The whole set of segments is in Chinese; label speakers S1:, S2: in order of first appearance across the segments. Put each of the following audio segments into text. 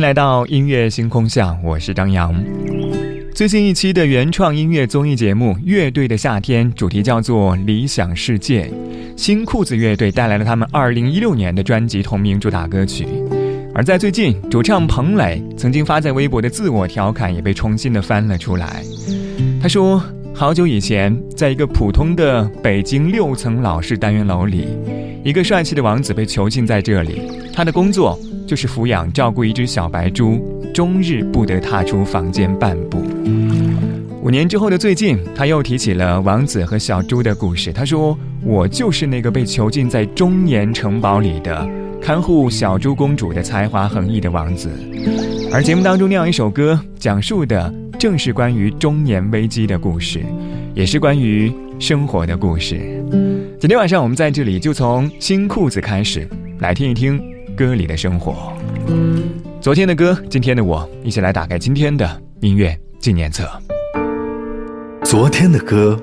S1: 迎来到音乐星空下，我是张扬。最新一期的原创音乐综艺节目《乐队的夏天》主题叫做《理想世界》，新裤子乐队带来了他们2016年的专辑同名主打歌曲。而在最近，主唱彭磊曾经发在微博的自我调侃也被重新的翻了出来。他说：“好久以前，在一个普通的北京六层老式单元楼里，一个帅气的王子被囚禁在这里，他的工作。”就是抚养照顾一只小白猪，终日不得踏出房间半步。五年之后的最近，他又提起了王子和小猪的故事。他说：“我就是那个被囚禁在中年城堡里的看护小猪公主的才华横溢的王子。”而节目当中那样一首歌，讲述的正是关于中年危机的故事，也是关于生活的故事。今天晚上我们在这里就从新裤子开始，来听一听。歌里的生活，昨天的歌，今天的我，一起来打开今天的音乐纪念册。
S2: 昨天的歌，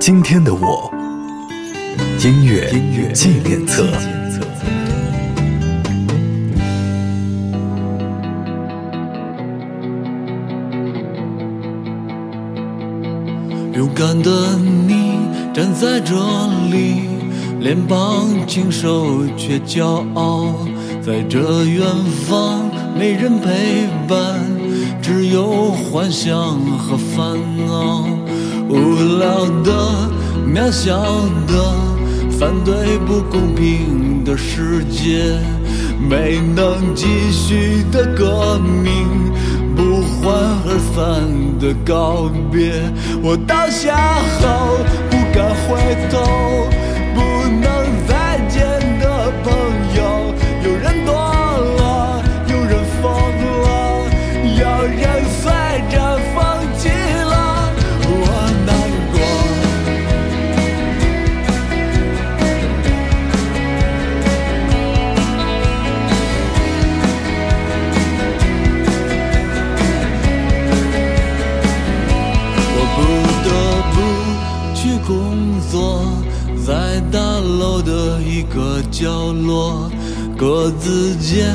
S2: 今天的我，音乐纪念册。
S3: 勇敢的你站在这里。脸庞清瘦却骄傲，在这远方没人陪伴，只有幻想和烦恼。无聊的、渺小的，反对不公平的世界，没能继续的革命，不欢而散的告别。我倒下后不敢回头。个角落，格子间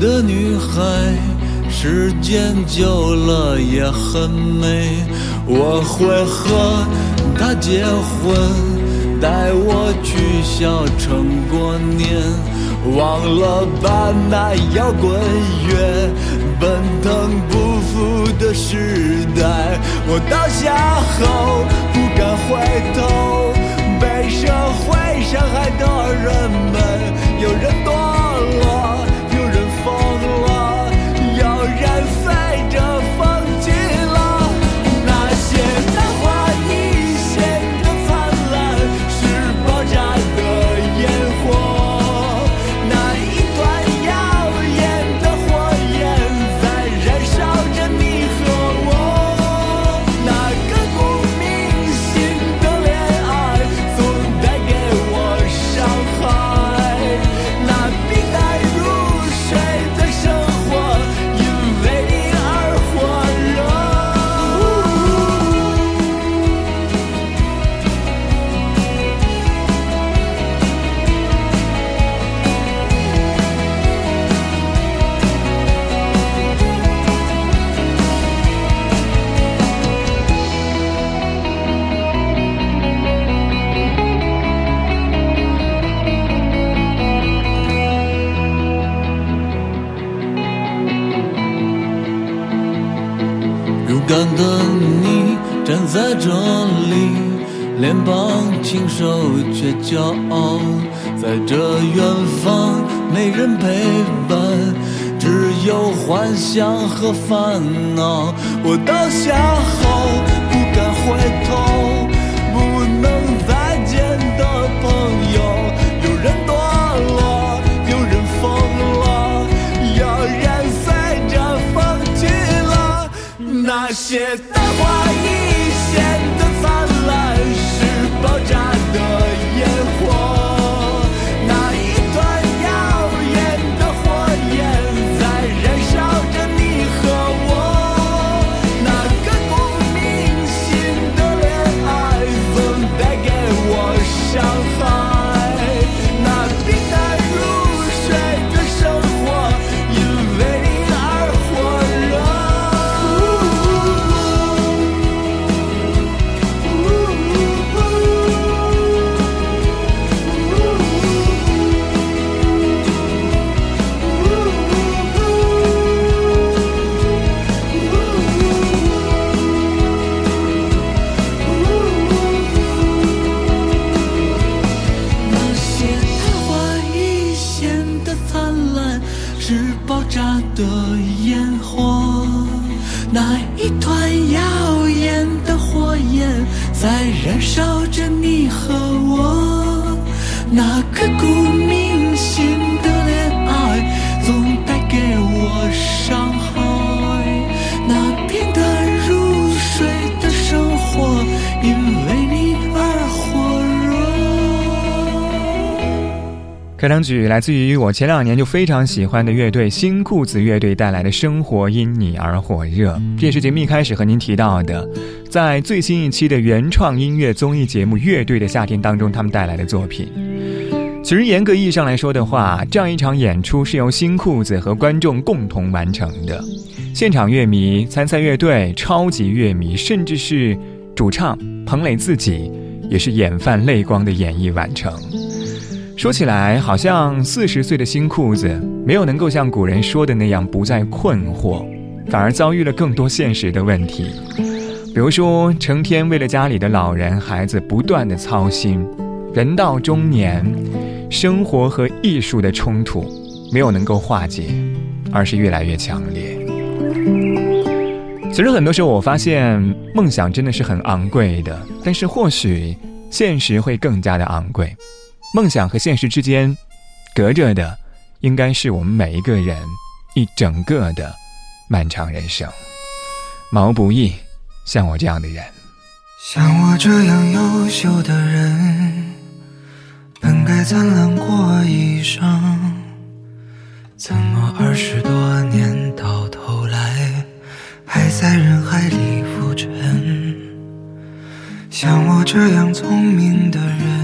S3: 的女孩，时间久了也很美。我会和她结婚，带我去小城过年。忘了吧，那摇滚乐，奔腾不复的时代。我倒下后不敢回头。被社会伤害的人们，有人多庞清瘦却骄傲，在这远方没人陪伴，只有幻想和烦恼。我倒下后不敢回头，
S1: 开场曲来自于我前两年就非常喜欢的乐队新裤子乐队带来的《生活因你而火热》，这也是节目一开始和您提到的，在最新一期的原创音乐综艺节目《乐队的夏天》当中，他们带来的作品。其实严格意义上来说的话，这样一场演出是由新裤子和观众共同完成的，现场乐迷、参赛乐队、超级乐迷，甚至是主唱彭磊自己，也是眼泛泪光的演绎完成。说起来，好像四十岁的新裤子没有能够像古人说的那样不再困惑，反而遭遇了更多现实的问题，比如说成天为了家里的老人孩子不断的操心，人到中年，生活和艺术的冲突没有能够化解，而是越来越强烈。其实很多时候我发现，梦想真的是很昂贵的，但是或许现实会更加的昂贵。梦想和现实之间，隔着的，应该是我们每一个人一整个的漫长人生。毛不易，像我这样的人，
S4: 像我这样优秀的人，本该灿烂过一生，怎么二十多年到头来，还在人海里浮沉？像我这样聪明的人。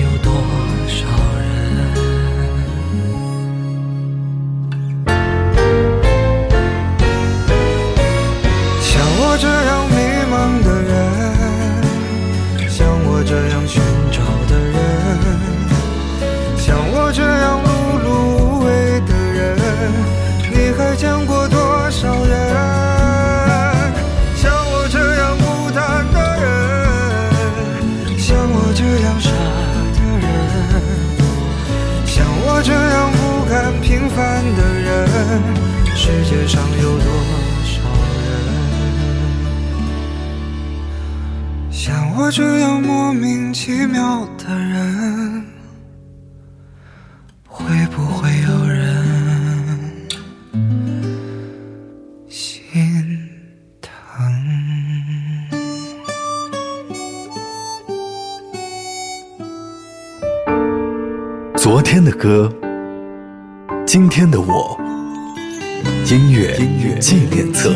S2: 歌，今天的我。音乐纪念册。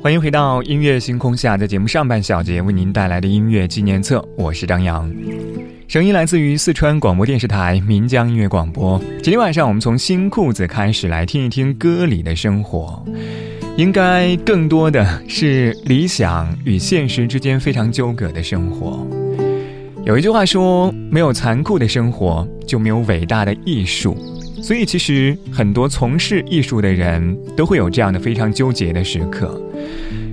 S1: 欢迎回到音乐星空下，在节目上半小节为您带来的音乐纪念册，我是张扬。声音来自于四川广播电视台岷江音乐广播。今天晚上，我们从新裤子开始来听一听歌里的生活，应该更多的是理想与现实之间非常纠葛的生活。有一句话说：“没有残酷的生活，就没有伟大的艺术。”所以，其实很多从事艺术的人都会有这样的非常纠结的时刻。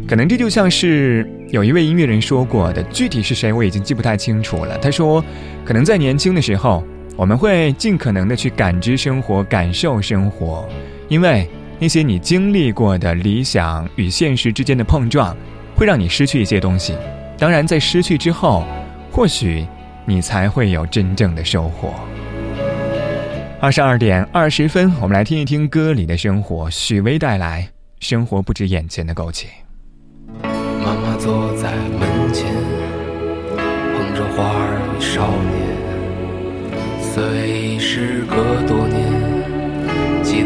S1: 可能这就像是有一位音乐人说过的，具体是谁我已经记不太清楚了。他说，可能在年轻的时候，我们会尽可能的去感知生活、感受生活，因为那些你经历过的理想与现实之间的碰撞，会让你失去一些东西。当然，在失去之后，或许你才会有真正的收获。二十二点二十分，我们来听一听歌里的生活。许巍带来《生活不止眼前的苟且》。
S5: 妈妈坐在门前，捧着花儿与少年。虽时隔多年，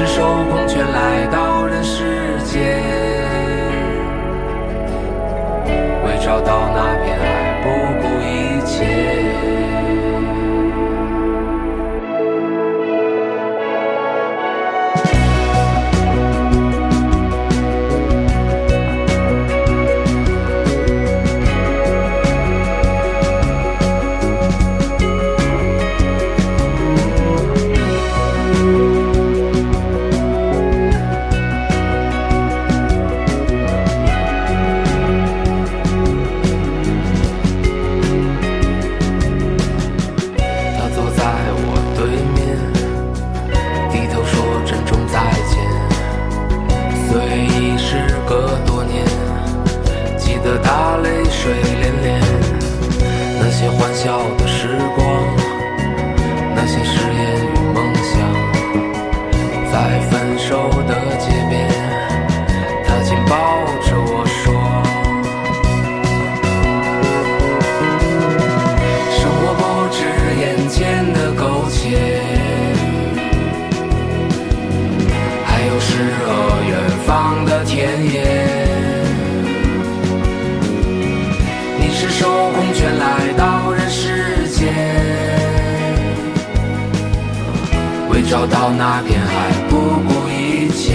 S5: 赤手空拳来到人世间，为找到那受公权来到人世间，为找到那片海，不顾一切。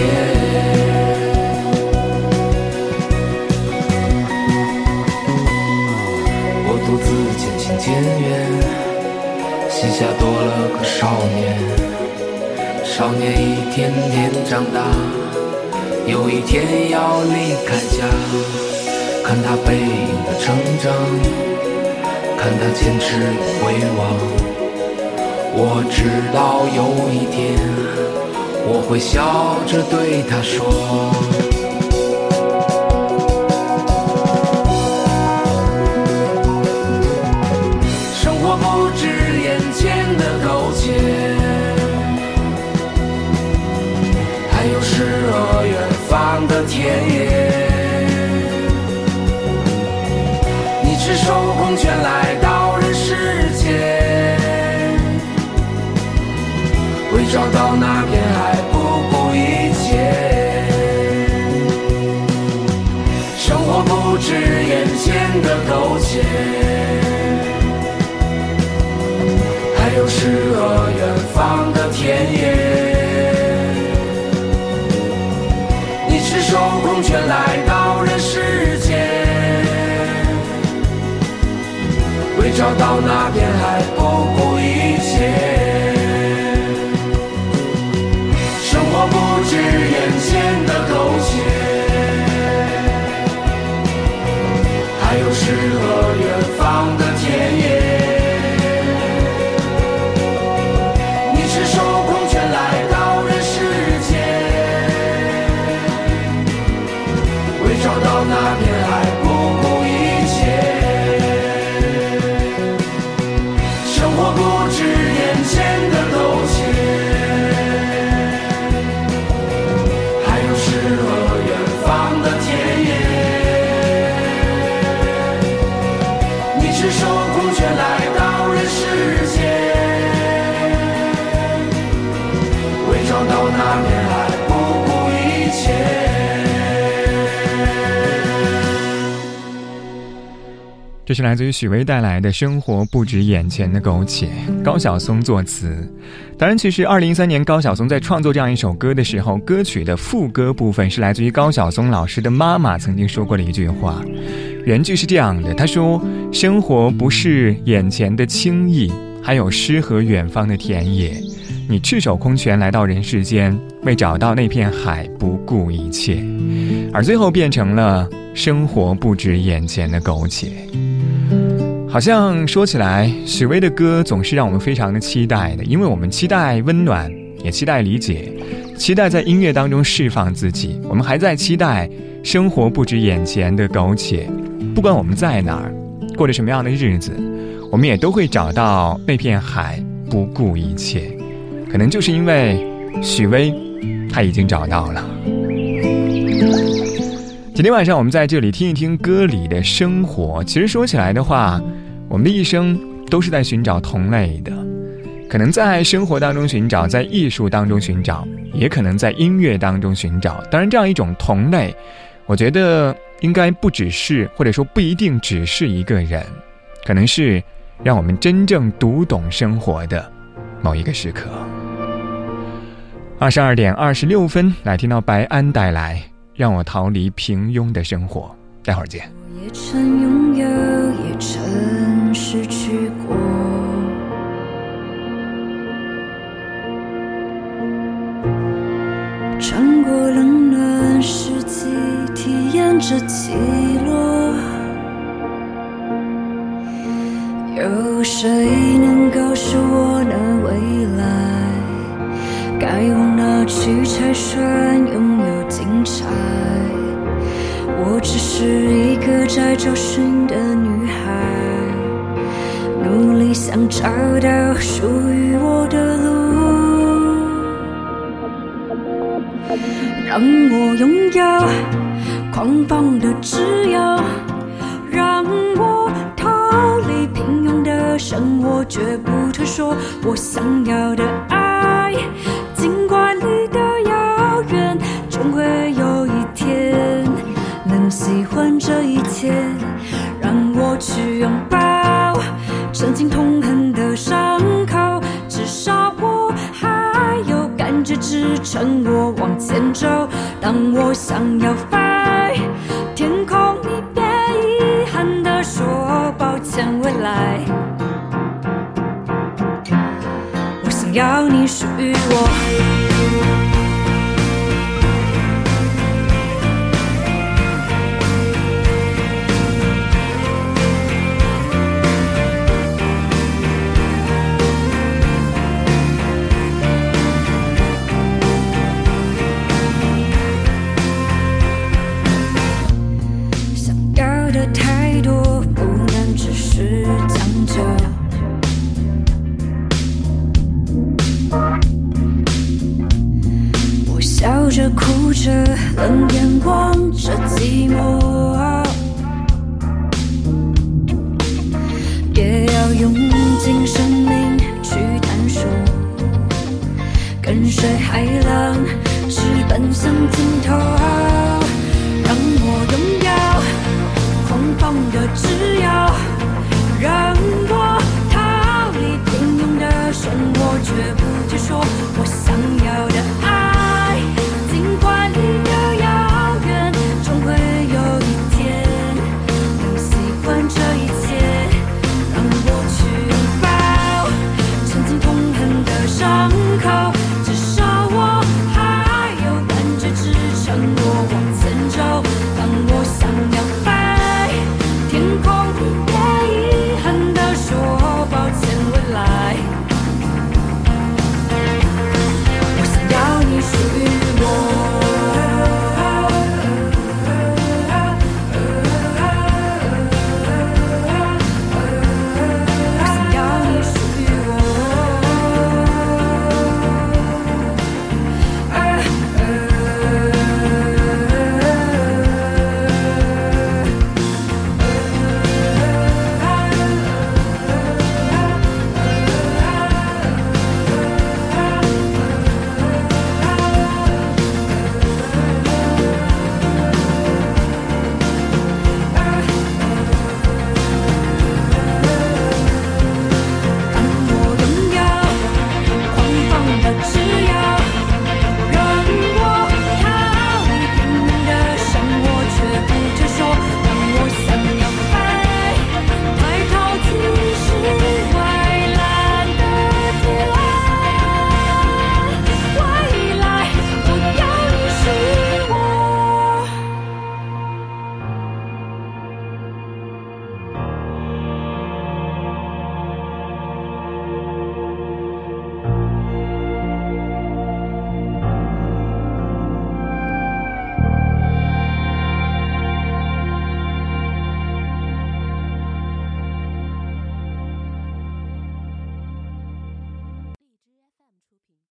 S5: 我独自渐行渐远，膝下多了个少年。少年一天天长大，有一天要离开家。看他背影的成长，看他坚持回望。我知道有一天，我会笑着对他说：却来到人世间，为找到那片海，不顾
S1: 是来自于许巍带来的《生活不止眼前的苟且》，高晓松作词。当然，其实二零一三年高晓松在创作这样一首歌的时候，歌曲的副歌部分是来自于高晓松老师的妈妈曾经说过的一句话，原句是这样的：他说，生活不是眼前的轻易，还有诗和远方的田野。你赤手空拳来到人世间，为找到那片海不顾一切，而最后变成了生活不止眼前的苟且。好像说起来，许巍的歌总是让我们非常的期待的，因为我们期待温暖，也期待理解，期待在音乐当中释放自己。我们还在期待生活不止眼前的苟且，不管我们在哪儿，过着什么样的日子，我们也都会找到那片海，不顾一切。可能就是因为许巍，他已经找到了。今天晚上我们在这里听一听歌里的生活。其实说起来的话。我们的一生都是在寻找同类的，可能在生活当中寻找，在艺术当中寻找，也可能在音乐当中寻找。当然，这样一种同类，我觉得应该不只是，或者说不一定只是一个人，可能是让我们真正读懂生活的某一个时刻。二十二点二十六分，来听到白安带来《让我逃离平庸的生活》，待会儿见。
S6: 也曾拥有，也曾失去过。穿过冷暖四季，体验着起落。有谁能告诉我那未来？该往哪去才算拥有精彩？我只是一个在找寻的女孩，想找到属于我的路，让我拥有狂放的自由，让我逃离平庸的生活，绝不退缩。我想要的